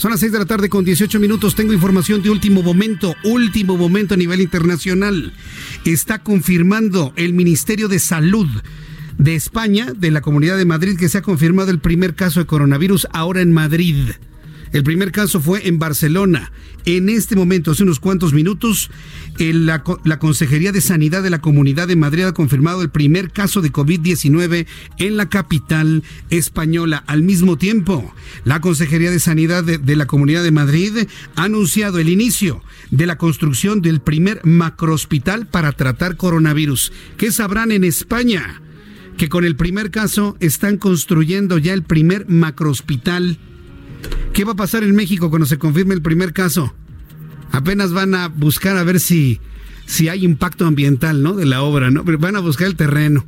Son las 6 de la tarde con 18 minutos. Tengo información de último momento, último momento a nivel internacional. Está confirmando el Ministerio de Salud de España, de la Comunidad de Madrid, que se ha confirmado el primer caso de coronavirus ahora en Madrid. El primer caso fue en Barcelona. En este momento, hace unos cuantos minutos, la, Consejería de Sanidad de la Comunidad de Madrid ha confirmado el primer caso de COVID-19 en la capital española. Al mismo tiempo, la Consejería de Sanidad de, de la Comunidad de Madrid ha anunciado el inicio de la construcción del primer macrohospital para tratar coronavirus. ¿Qué sabrán en España? Que con el primer caso están construyendo ya el primer macrohospital ¿Qué va a pasar en México cuando se confirme el primer caso? Apenas van a buscar a ver si, si hay impacto ambiental, ¿no? De la obra, ¿no? Pero van a buscar el terreno.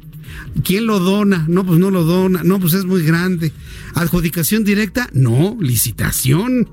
¿Quién lo dona? No, pues no lo dona. No, pues es muy grande. ¿Adjudicación directa? No, licitación.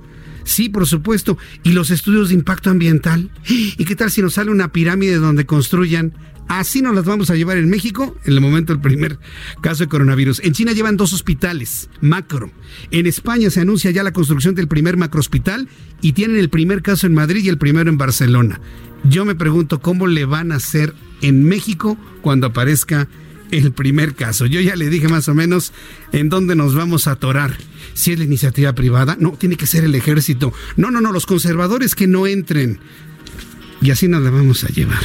Sí, por supuesto. ¿Y los estudios de impacto ambiental? ¿Y qué tal si nos sale una pirámide donde construyan Así nos las vamos a llevar en México en el momento del primer caso de coronavirus. En China llevan dos hospitales, macro. En España se anuncia ya la construcción del primer macro hospital y tienen el primer caso en Madrid y el primero en Barcelona. Yo me pregunto cómo le van a hacer en México cuando aparezca el primer caso. Yo ya le dije más o menos en dónde nos vamos a atorar. Si es la iniciativa privada, no, tiene que ser el ejército. No, no, no, los conservadores que no entren. Y así nos la vamos a llevar.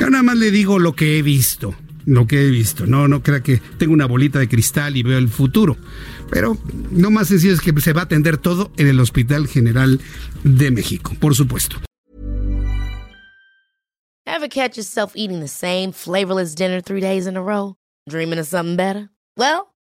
Yo nada más le digo lo que he visto, lo que he visto. No, no crea que tengo una bolita de cristal y veo el futuro. Pero lo más sencillo es que se va a atender todo en el Hospital General de México, por supuesto. Ever catch yourself eating the same flavorless dinner three days in a row? Dreaming of something better? Well,